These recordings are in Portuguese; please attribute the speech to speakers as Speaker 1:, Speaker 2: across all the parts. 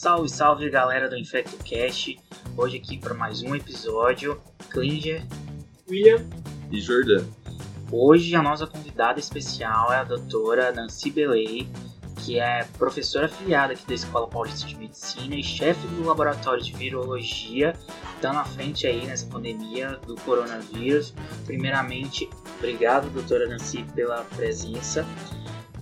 Speaker 1: Salve, salve galera do InfectoCast. Hoje aqui para mais um episódio. Klinger,
Speaker 2: William
Speaker 3: e Jordan.
Speaker 1: Hoje a nossa convidada especial é a doutora Nancy Belay, que é professora afiliada aqui da Escola Paulista de Medicina e chefe do laboratório de virologia, está na frente aí nessa pandemia do coronavírus. Primeiramente, obrigado, doutora Nancy, pela presença.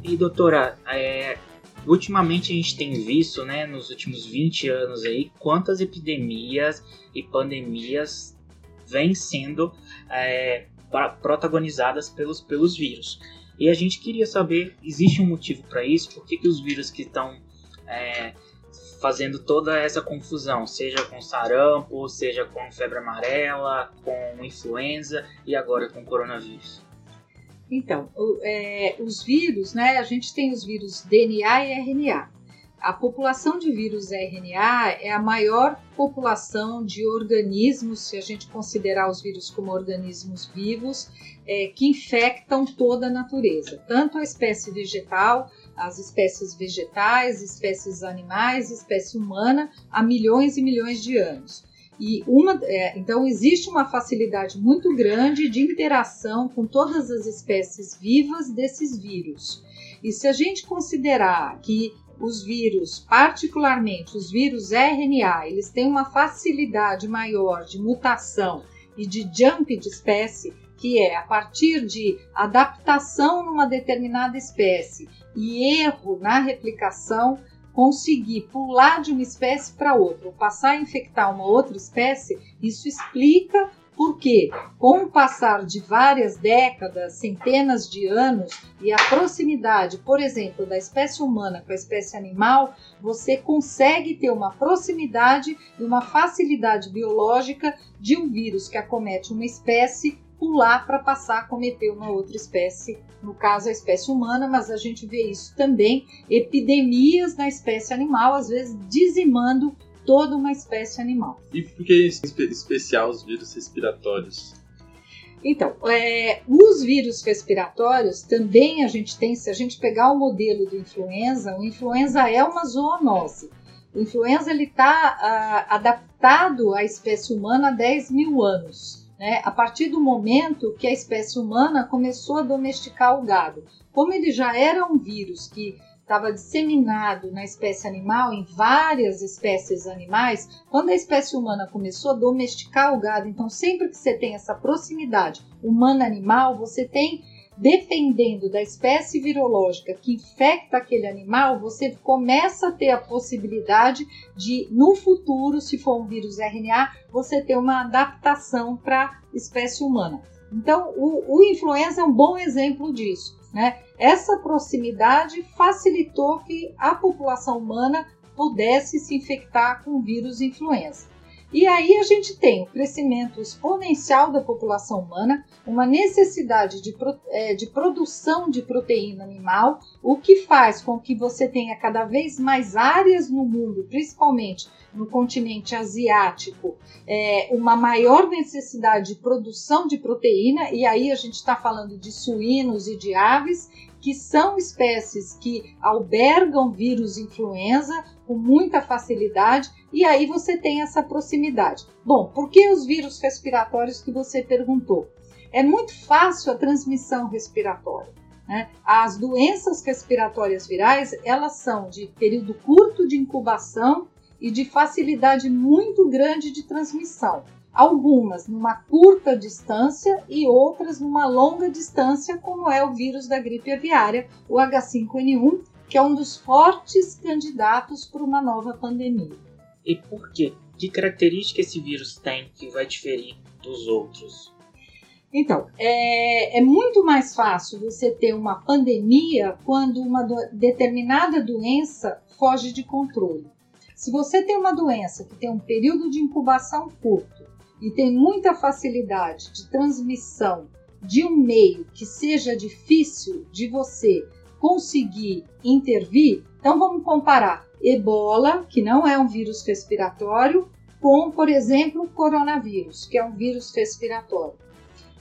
Speaker 1: E doutora, é, ultimamente a gente tem visto, né, nos últimos 20 anos aí, quantas epidemias e pandemias vêm sendo é, protagonizadas pelos, pelos vírus. E a gente queria saber, existe um motivo para isso? Por que, que os vírus que estão é, fazendo toda essa confusão, seja com sarampo, seja com febre amarela, com influenza e agora com coronavírus?
Speaker 4: Então, é, os vírus, né? A gente tem os vírus DNA e RNA. A população de vírus RNA é a maior população de organismos, se a gente considerar os vírus como organismos vivos, é, que infectam toda a natureza, tanto a espécie vegetal, as espécies vegetais, espécies animais, espécie humana, há milhões e milhões de anos. E uma, é, então existe uma facilidade muito grande de interação com todas as espécies vivas desses vírus. E se a gente considerar que os vírus, particularmente os vírus RNA, eles têm uma facilidade maior de mutação e de jump de espécie, que é a partir de adaptação numa determinada espécie e erro na replicação, conseguir pular de uma espécie para outra, ou passar a infectar uma outra espécie, isso explica porque, com o passar de várias décadas, centenas de anos e a proximidade, por exemplo, da espécie humana com a espécie animal, você consegue ter uma proximidade e uma facilidade biológica de um vírus que acomete uma espécie pular para passar a cometer uma outra espécie, no caso a espécie humana, mas a gente vê isso também, epidemias na espécie animal, às vezes dizimando toda uma espécie animal.
Speaker 3: E por que em especial os vírus respiratórios?
Speaker 4: Então, é, os vírus respiratórios também a gente tem, se a gente pegar o modelo do influenza, o influenza é uma zoonose. O influenza está adaptado à espécie humana há 10 mil anos. Né? A partir do momento que a espécie humana começou a domesticar o gado. Como ele já era um vírus que estava disseminado na espécie animal, em várias espécies animais, quando a espécie humana começou a domesticar o gado, então sempre que você tem essa proximidade humano-animal, você tem, dependendo da espécie virológica que infecta aquele animal, você começa a ter a possibilidade de, no futuro, se for um vírus RNA, você ter uma adaptação para a espécie humana. Então, o, o influenza é um bom exemplo disso. Né? Essa proximidade facilitou que a população humana pudesse se infectar com o vírus influenza. E aí a gente tem o crescimento exponencial da população humana, uma necessidade de, é, de, produção de proteína animal, o que faz com que você tenha cada vez mais áreas no mundo, principalmente no continente asiático, é, uma maior necessidade de produção de proteína, e aí a gente está falando de suínos e de aves, que são espécies que albergam vírus influenza com muita facilidade, e aí você tem essa proximidade. Bom, por que os vírus respiratórios que você perguntou? É muito fácil a transmissão respiratória. Né? As doenças respiratórias virais, elas são de período curto de incubação e de facilidade muito grande de transmissão. Algumas numa curta distância e outras numa longa distância, como é o vírus da gripe aviária, o H5N1, que é um dos fortes candidatos para uma nova pandemia.
Speaker 1: E por quê? Que característica esse vírus tem que vai diferir dos outros?
Speaker 4: Então, é, é, muito mais fácil você ter uma pandemia quando uma do, determinada doença foge de controle. Se você tem uma doença que tem um período de incubação curto e tem muita facilidade de transmissão de um meio que seja difícil de você conseguir intervir, então vamos comparar ebola, que não é um vírus respiratório, com, por exemplo, o coronavírus, que é um vírus respiratório.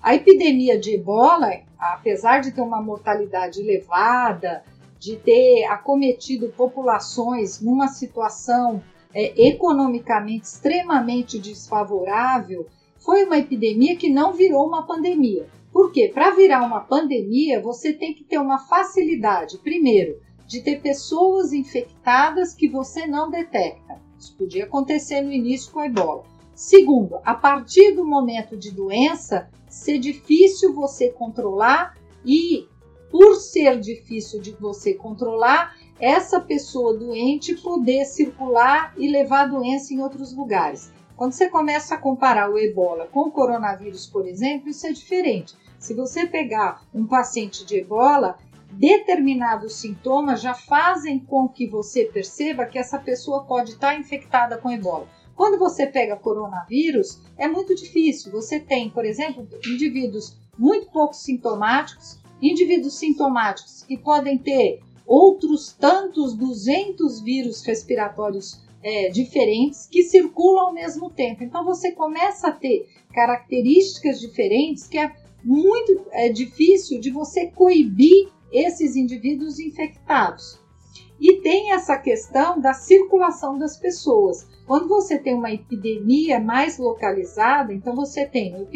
Speaker 4: A epidemia de ebola, apesar de ter uma mortalidade elevada, de ter acometido populações numa situação é, economicamente extremamente desfavorável, foi uma epidemia que não virou uma pandemia. Por quê? Para virar uma pandemia, você tem que ter uma facilidade, primeiro, de ter pessoas infectadas que você não detecta. Isso podia acontecer no início com a ebola. Segundo, a partir do momento de doença, ser difícil você controlar e, por ser difícil de você controlar, essa pessoa doente poder circular e levar a doença em outros lugares. Quando você começa a comparar o ebola com o coronavírus, por exemplo, isso é diferente. Se você pegar um paciente de ebola, determinados sintomas já fazem com que você perceba que essa pessoa pode estar infectada com ebola. Quando você pega coronavírus, é muito difícil. Você tem, por exemplo, indivíduos muito pouco sintomáticos, indivíduos sintomáticos que podem ter outros tantos 200 vírus respiratórios é, diferentes que circulam ao mesmo tempo. Então você começa a ter características diferentes que é muito é, difícil de você coibir esses indivíduos infectados. E tem essa questão da circulação das pessoas. Quando você tem uma epidemia mais localizada, então você tem um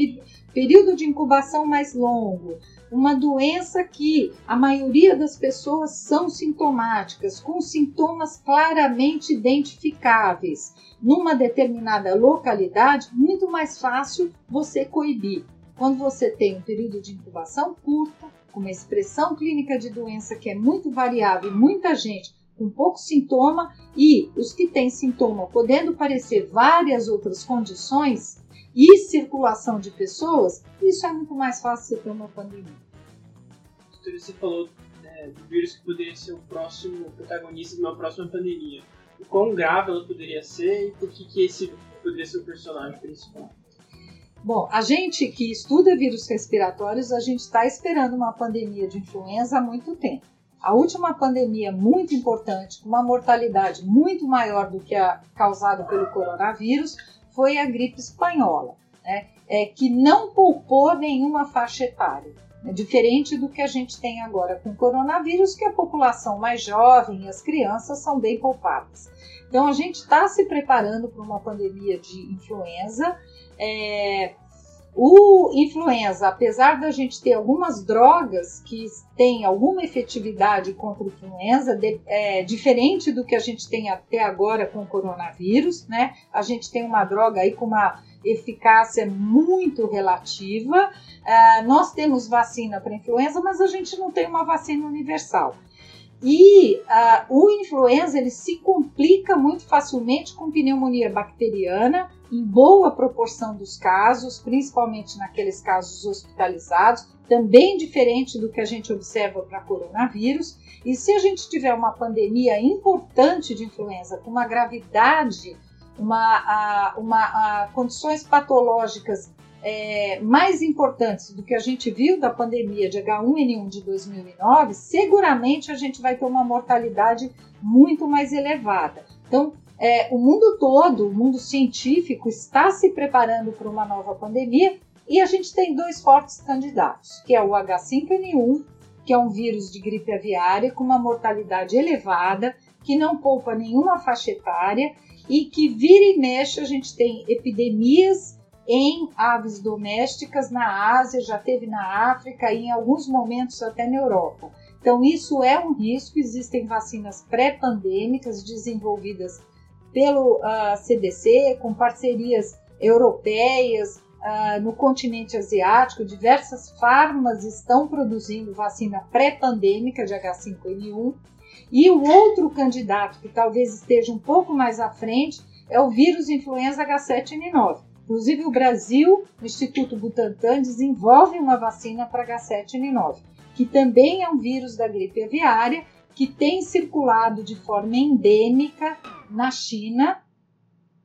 Speaker 4: período de incubação mais longo, uma doença que a maioria das pessoas são sintomáticas, com sintomas claramente identificáveis. Numa determinada localidade, muito mais fácil você coibir. Quando você tem um período de incubação curto, com uma expressão clínica de doença que é muito variável, muita gente com pouco sintoma e os que têm sintoma podendo parecer várias outras condições e circulação de pessoas, isso é muito mais fácil de ter uma pandemia.
Speaker 2: Você falou né, do vírus que poderia ser o próximo protagonista de uma próxima pandemia. O quão grave ela poderia ser e por que, que esse poderia ser o personagem principal?
Speaker 4: Bom, a gente que estuda vírus respiratórios, a gente está esperando uma pandemia de influenza há muito tempo. A última pandemia muito importante, com uma mortalidade muito maior do que a causada pelo coronavírus, foi a gripe espanhola, né? é, que não poupou nenhuma faixa etária. É diferente do que a gente tem agora com o coronavírus, que a população mais jovem e as crianças são bem poupadas. Então, a gente está se preparando para uma pandemia de influenza é, o influenza, apesar da gente ter algumas drogas que têm alguma efetividade contra o influenza, de, é, diferente do que a gente tem até agora com o coronavírus, né? A gente tem uma droga aí com uma eficácia muito relativa. É, nós temos vacina para influenza, mas a gente não tem uma vacina universal. E uh, o influenza ele se complica muito facilmente com pneumonia bacteriana, em boa proporção dos casos, principalmente naqueles casos hospitalizados, também diferente do que a gente observa para coronavírus. E se a gente tiver uma pandemia importante de influenza com uma gravidade, uma, uma condições patológicas é, mais importantes do que a gente viu da pandemia de H1N1 de 2009, seguramente a gente vai ter uma mortalidade muito mais elevada. Então, é, o mundo todo, o mundo científico, está se preparando para uma nova pandemia e a gente tem dois fortes candidatos, que é o H5N1, que é um vírus de gripe aviária com uma mortalidade elevada, que não poupa nenhuma faixa etária e que vira e mexe a gente tem epidemias em aves domésticas na Ásia, já teve na África e em alguns momentos até na Europa. Então, isso é um risco. Existem vacinas pré-pandêmicas desenvolvidas pelo uh, ah, CDC, com parcerias europeias, uh, no continente asiático. Diversas farmas estão produzindo vacina pré-pandêmica de H5N1. E o outro candidato, que talvez esteja um pouco mais à frente, é o vírus influenza H7N9 Inclusive, o Brasil, o Instituto Butantan, desenvolve uma vacina para H7N9, que também é um vírus da gripe aviária que tem circulado de forma endêmica na China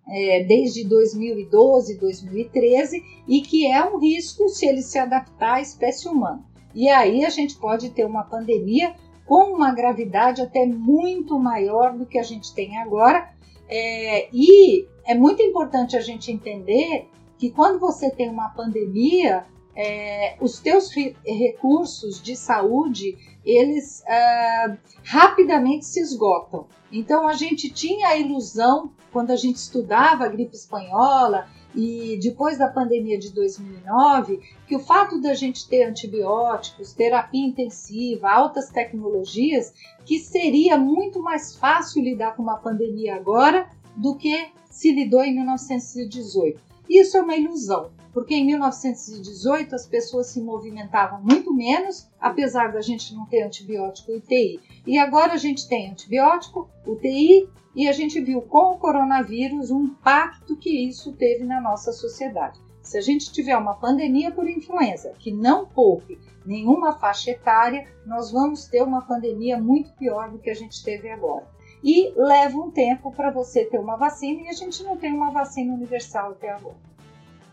Speaker 4: é, desde 2012, 2013 e que é um risco se ele se adaptar à espécie humana. E aí a gente pode ter uma pandemia com uma gravidade até muito maior do que a gente tem agora, é, e é muito importante a gente entender que quando você tem uma pandemia, é, os teus re recursos de saúde eles uh, rapidamente se esgotam. Então a gente tinha a ilusão quando a gente estudava a gripe espanhola e depois da pandemia de 2009, que o fato da gente ter antibióticos, terapia intensiva, altas tecnologias, que seria muito mais fácil lidar com uma pandemia agora do que se lidou em 1918. Isso é uma ilusão, porque em 1918 as pessoas se movimentavam muito menos, apesar da gente não ter antibiótico UTI. E agora a gente tem antibiótico, UTI e a gente viu com o coronavírus o impacto que isso teve na nossa sociedade. Se a gente tiver uma pandemia por influenza que não poupe nenhuma faixa etária, nós vamos ter uma pandemia muito pior do que a gente teve agora. E leva um tempo para você ter uma vacina e a gente não tem uma vacina universal até agora.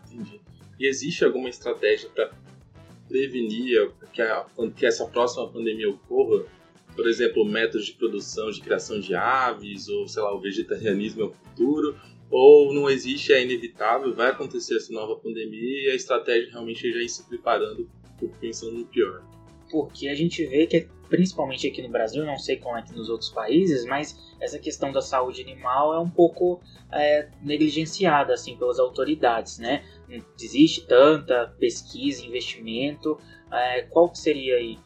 Speaker 3: Entendi. E existe alguma estratégia para prevenir que, a, que essa próxima pandemia ocorra? Por exemplo, métodos de produção, de criação de aves, ou sei lá, o vegetarianismo é o futuro? Ou não existe, é inevitável, vai acontecer essa nova pandemia e a estratégia realmente já ir se preparando, pensando no pior?
Speaker 1: Porque a gente vê que, principalmente aqui no Brasil, não sei como é que nos outros países, mas essa questão da saúde animal é um pouco é, negligenciada assim pelas autoridades, né? Não existe tanta pesquisa, investimento. É, qual que seria aí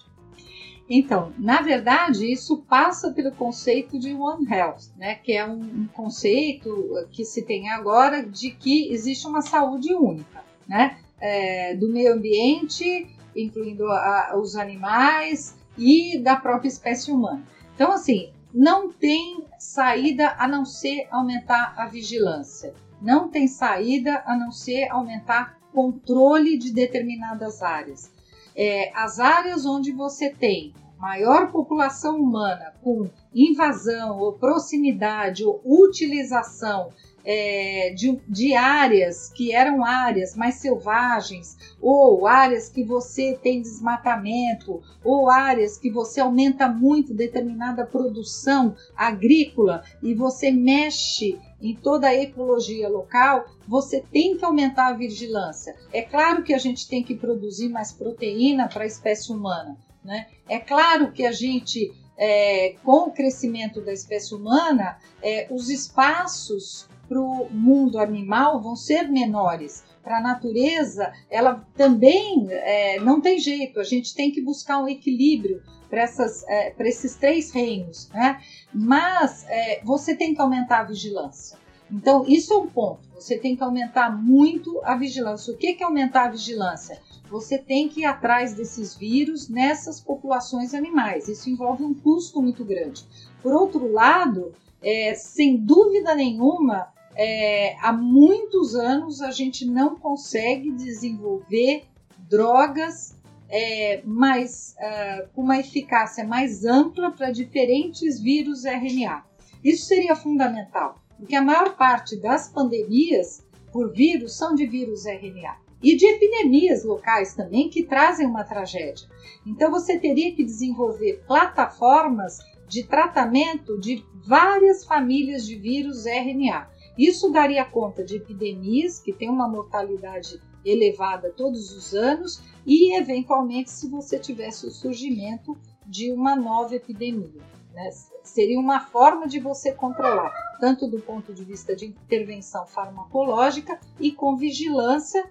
Speaker 4: então, na verdade, isso passa pelo conceito de One Health, né, que é um, um, conceito que se tem agora de que existe uma saúde única, né, é, do meio ambiente, incluindo a, os animais e da própria espécie humana. Então, assim, não tem saída a não ser aumentar a vigilância, não tem saída a não ser aumentar controle de determinadas áreas é, as áreas onde você tem maior população humana com invasão ou proximidade ou utilização é, de, de, áreas que eram áreas mais selvagens, ou áreas que você tem desmatamento, ou áreas que você aumenta muito determinada produção agrícola e você mexe em toda a ecologia local, você tem que aumentar a vigilância. É claro que a gente tem que produzir mais proteína para a espécie humana. Né? É claro que a gente, é, com o crescimento da espécie humana, é, os espaços para o mundo animal vão ser menores. Para a natureza, ela também é, não tem jeito, a gente tem que buscar um equilíbrio para é, esses três reinos, né? Mas é, você tem que aumentar a vigilância. Então, isso é um ponto. Você tem que aumentar muito a vigilância. O que é aumentar a vigilância? Você tem que ir atrás desses vírus nessas populações animais. Isso envolve um custo muito grande. Por outro lado, é, sem dúvida nenhuma, é, há muitos anos a gente não consegue desenvolver drogas é, mais, uh, com uma eficácia mais ampla para diferentes vírus RNA. Isso seria fundamental, porque a maior parte das pandemias por vírus são de vírus RNA e de epidemias locais também que trazem uma tragédia. Então você teria que desenvolver plataformas de tratamento de várias famílias de vírus RNA. Isso daria conta de epidemias que têm uma mortalidade elevada todos os anos e, eventualmente, se você tivesse o surgimento de uma nova epidemia. Né? Seria uma forma de você controlar, tanto do ponto de vista de intervenção farmacológica e com vigilância,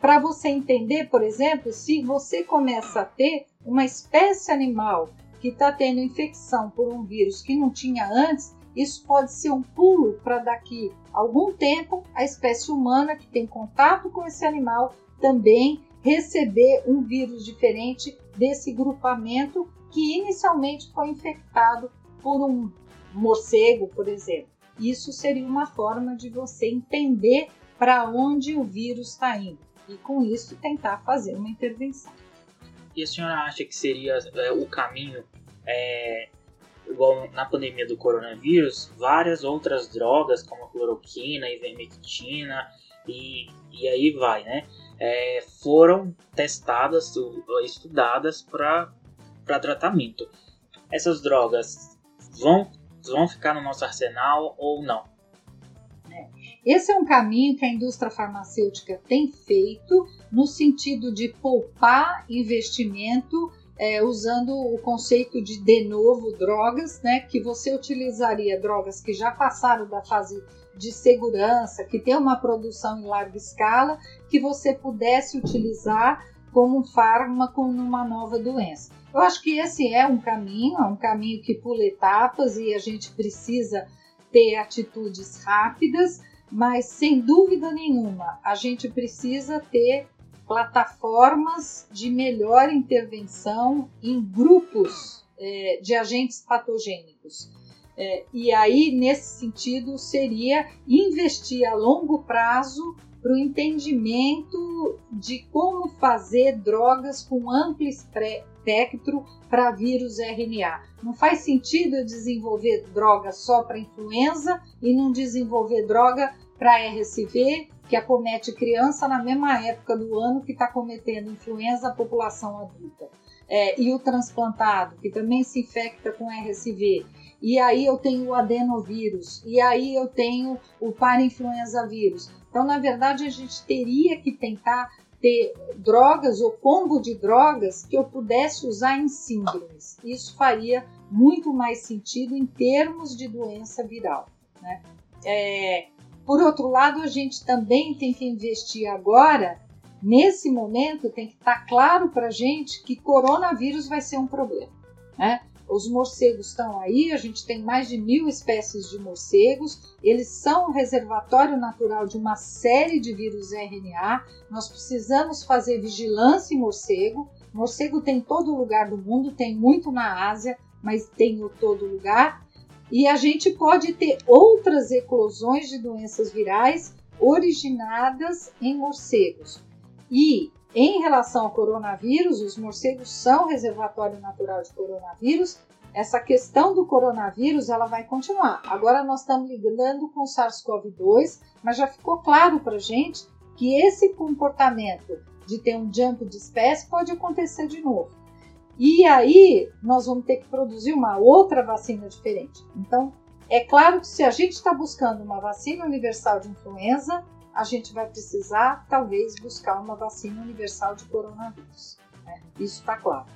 Speaker 4: para você entender, por exemplo, se você começa a ter uma espécie animal que está tendo infecção por um vírus que não tinha antes, isso pode ser um pulo para daqui a algum tempo a espécie humana que tem contato com esse animal também receber um vírus diferente desse grupamento que inicialmente foi infectado por um morcego, por exemplo. Isso seria uma forma de você entender para onde o vírus está indo e, com isso, tentar fazer uma intervenção.
Speaker 1: E a senhora acha que seria é, o caminho, é, igual na pandemia do coronavírus, várias outras drogas, como a cloroquina, ivermectina e, e aí vai, né? é, foram testadas, estudadas para tratamento. Essas drogas vão, vão ficar no nosso arsenal ou não?
Speaker 4: É. Esse é um caminho que a indústria farmacêutica tem feito no sentido de poupar investimento é, usando o conceito de de novo drogas, né, que você utilizaria drogas que já passaram da fase de segurança, que tem uma produção em larga escala, que você pudesse utilizar como um fármaco numa nova doença. Eu acho que esse é um caminho, é um caminho que pula etapas e a gente precisa ter atitudes rápidas, mas sem dúvida nenhuma a gente precisa ter plataformas de melhor intervenção em grupos é, de agentes patogênicos. É, e aí, nesse sentido, seria investir a longo prazo para o entendimento de como fazer drogas com amplo espectro para vírus RNA. Não faz sentido eu desenvolver droga só para influenza e não desenvolver droga para RSV, que acomete criança na mesma época do ano que está cometendo influenza a população adulta. É, e o transplantado, que também se infecta com RSV. E aí eu tenho o adenovírus, e aí eu tenho o parainfluenza vírus. Então, na verdade, a gente teria que tentar ter drogas ou combo de drogas que eu pudesse usar em síndromes. Isso faria muito mais sentido em termos de doença viral. Né? É, por outro lado, a gente também tem que investir agora, nesse momento, tem que estar claro para a gente que coronavírus vai ser um problema. Né? Os morcegos estão aí, a gente tem mais de mil espécies de morcegos, eles são um reservatório natural de uma série de vírus RNA. Nós precisamos fazer vigilância em morcego. Morcego tem em todo lugar do mundo, tem muito na Ásia, mas tem em todo lugar. E a gente pode ter outras eclosões de doenças virais originadas em morcegos. E em relação ao coronavírus, os morcegos são reservatório natural de coronavírus. Essa questão do coronavírus ela vai continuar. Agora nós estamos lidando com o SARS-CoV-2, mas já ficou claro para gente que esse comportamento de ter um jump de espécie pode acontecer de novo. E aí nós vamos ter que produzir uma outra vacina diferente. Então, é claro que se a gente está buscando uma vacina universal de influenza, a gente vai precisar, talvez, buscar uma vacina universal de coronavírus. Né? Isso está claro.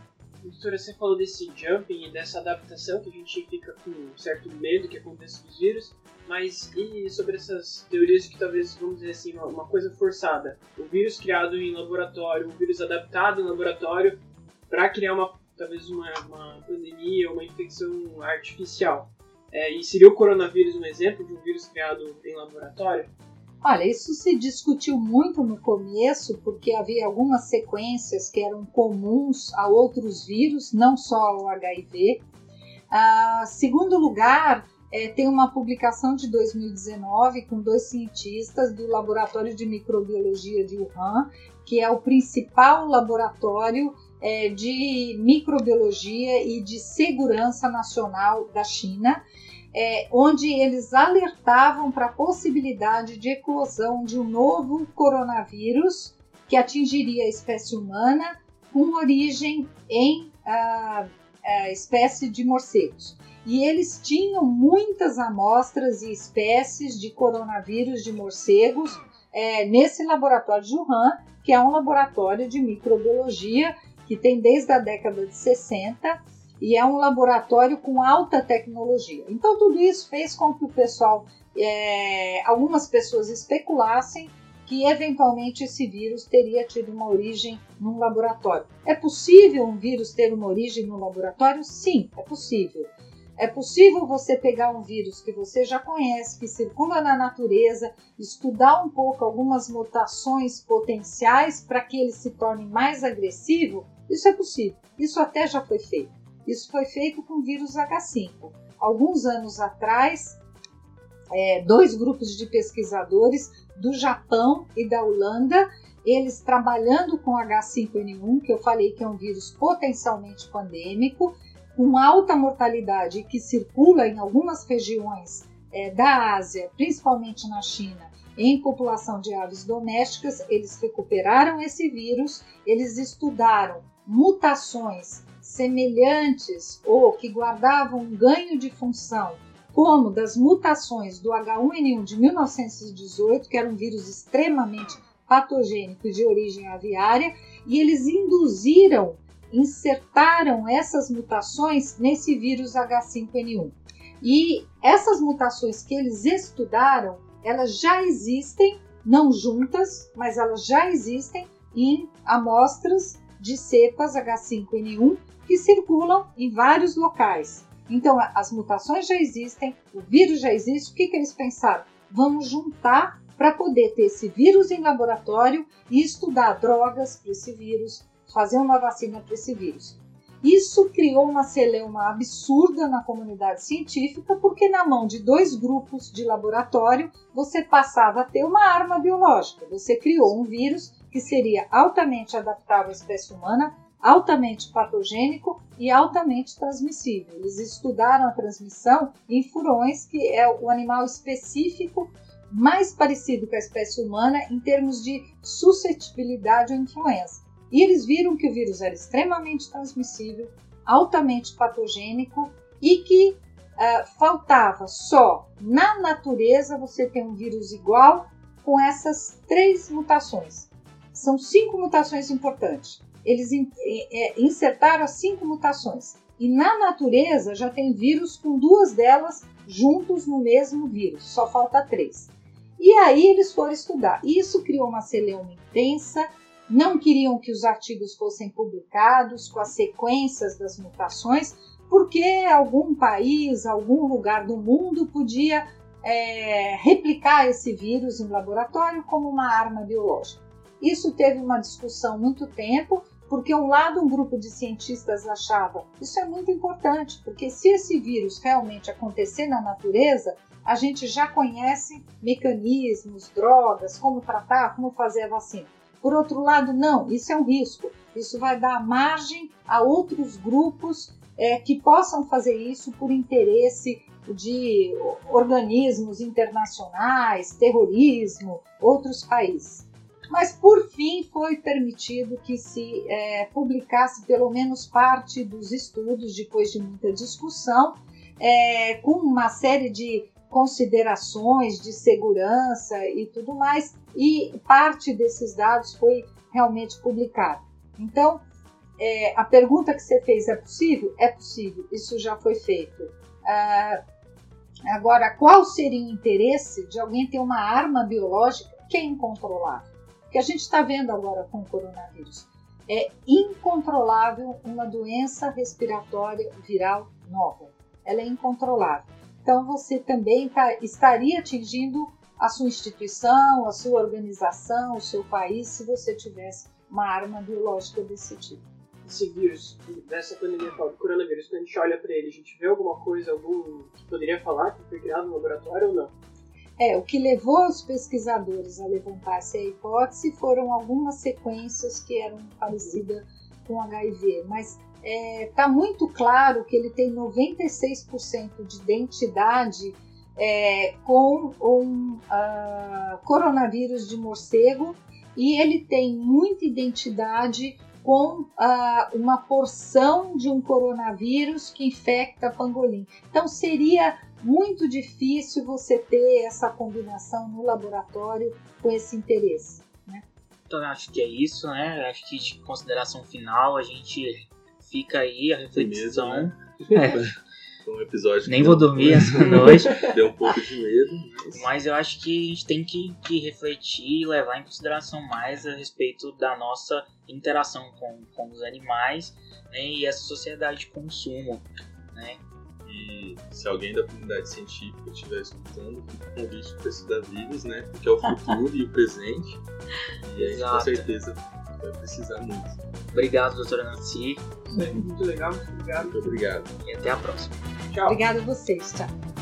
Speaker 2: Doutora, você falou desse jumping e dessa adaptação que a gente fica com um certo medo que aconteça com os vírus, mas e sobre essas teorias de que talvez, vamos dizer assim, uma coisa forçada? O vírus criado em laboratório, o vírus adaptado em laboratório para criar uma talvez uma, uma pandemia, uma infecção artificial. É, e seria o coronavírus um exemplo de um vírus criado em laboratório?
Speaker 4: Olha, isso se discutiu muito no começo, porque havia algumas sequências que eram comuns a outros vírus, não só ao HIV. Ah, segundo lugar, é, tem uma publicação de 2019 com dois cientistas do Laboratório de Microbiologia de Wuhan, que é o principal laboratório é, de microbiologia e de segurança nacional da China é, onde eles alertavam para a possibilidade de eclosão de um novo coronavírus que atingiria a espécie humana com origem em a, a espécie de morcegos. E eles tinham muitas amostras e espécies de coronavírus de morcegos é, nesse laboratório de Wuhan, que é um laboratório de microbiologia que tem desde a década de 60 e é um laboratório com alta tecnologia. Então, tudo isso fez com que o pessoal, é, algumas pessoas especulassem que eventualmente esse vírus teria tido uma origem num laboratório. É possível um vírus ter uma origem no laboratório? Sim, é possível. É possível você pegar um vírus que você já conhece, que circula na natureza, estudar um pouco algumas mutações potenciais para que ele se torne mais agressivo? Isso é possível. Isso até já foi feito. Isso foi feito com o vírus H5. Alguns anos atrás, é, dois grupos de pesquisadores do Japão e da Holanda, eles trabalhando com H5N1, que eu falei que é um vírus potencialmente pandêmico, com alta mortalidade que circula em algumas regiões é, da Ásia, principalmente na China, em população de aves domésticas, eles recuperaram esse vírus, eles estudaram mutações semelhantes ou que guardavam um ganho de função como das mutações do H1N1 de 1918, que era um vírus extremamente patogênico de origem aviária, e eles induziram, insertaram essas mutações nesse vírus H5N1. E essas mutações que eles estudaram, elas já existem, não juntas, mas elas já existem em amostras de cepas H5N1 que circulam em vários locais. Então, as mutações já existem, o vírus já existe. O que, que eles pensaram? Vamos juntar para poder ter esse vírus em laboratório e estudar drogas para esse vírus, fazer uma vacina para esse vírus. Isso criou uma celeuma absurda na comunidade científica, porque na mão de dois grupos de laboratório você passava a ter uma arma biológica. Você criou um vírus que seria altamente adaptável à espécie humana, altamente patogênico e altamente transmissível. Eles estudaram a transmissão em furões, que é o animal específico mais parecido com a espécie humana em termos de suscetibilidade à influenza. E eles viram que o vírus era extremamente transmissível, altamente patogênico e que uh, faltava só na natureza você ter um vírus igual com essas três mutações. São cinco mutações importantes eles é, insertaram as cinco mutações. E na natureza já tem vírus com duas delas juntos no mesmo vírus, só falta três. E aí eles foram estudar. Isso criou uma celeuma intensa, não queriam que os artigos fossem publicados com as sequências das mutações, porque algum país, algum lugar do mundo podia é, replicar esse vírus em laboratório como uma arma biológica. Isso teve uma discussão muito tempo porque um lado um grupo de cientistas achava isso é muito importante, porque se esse vírus realmente acontecer na natureza, a gente já conhece mecanismos, drogas, como tratar, como fazer a vacina. Por outro lado, não, isso é um risco. Isso vai dar margem a outros grupos é, que possam fazer isso por interesse de organismos internacionais, terrorismo, outros países mas por fim foi permitido que se é, publicasse pelo menos parte dos estudos, depois de muita discussão, é, com uma série de considerações de segurança e tudo mais, e parte desses dados foi realmente publicada. Então, é, a pergunta que você fez é possível? É possível, isso já foi feito. Ah, agora, qual seria o interesse de alguém ter uma arma biológica que é incontrolável? que a gente está vendo agora com o coronavírus. É incontrolável uma doença respiratória viral nova. Ela é incontrolável. Então você também tá, estaria atingindo a sua instituição, a sua organização, o seu país, se você tivesse uma arma biológica desse tipo.
Speaker 2: Esse vírus, dessa pandemia do coronavírus, quando a gente olha para ele, a gente vê alguma coisa, algum que poderia falar que foi criado no laboratório ou não?
Speaker 4: É, o que levou os pesquisadores a levantar essa hipótese foram algumas sequências que eram parecidas com HIV, mas está é, tá muito claro que ele tem 96% de identidade é, com um uh, coronavírus de morcego e ele tem muita identidade com uh, uma porção de um coronavírus que infecta pangolim. Então seria muito difícil você ter essa combinação no laboratório com esse interesse. Né?
Speaker 1: Então acho que é isso, né? Acho que de consideração final a gente fica aí a reflexão. Mesmo,
Speaker 3: né? é. Foi um episódio
Speaker 1: Nem vou dormir essa noite.
Speaker 3: Deu um pouco de medo.
Speaker 1: Mas... mas... eu acho que a gente tem que, que refletir e levar em consideração mais a respeito da nossa interação com, com os animais né, e essa sociedade de consumo. Né?
Speaker 3: E se alguém da comunidade científica estiver escutando, fica o convite para estudar vírus, né? Porque é o futuro e o presente. E a gente com certeza vai precisar muito.
Speaker 1: Obrigado, doutora Nancy.
Speaker 2: Muito legal, muito obrigado.
Speaker 3: Muito obrigado.
Speaker 1: E até a próxima.
Speaker 2: Tchau.
Speaker 4: Obrigada a vocês, tchau.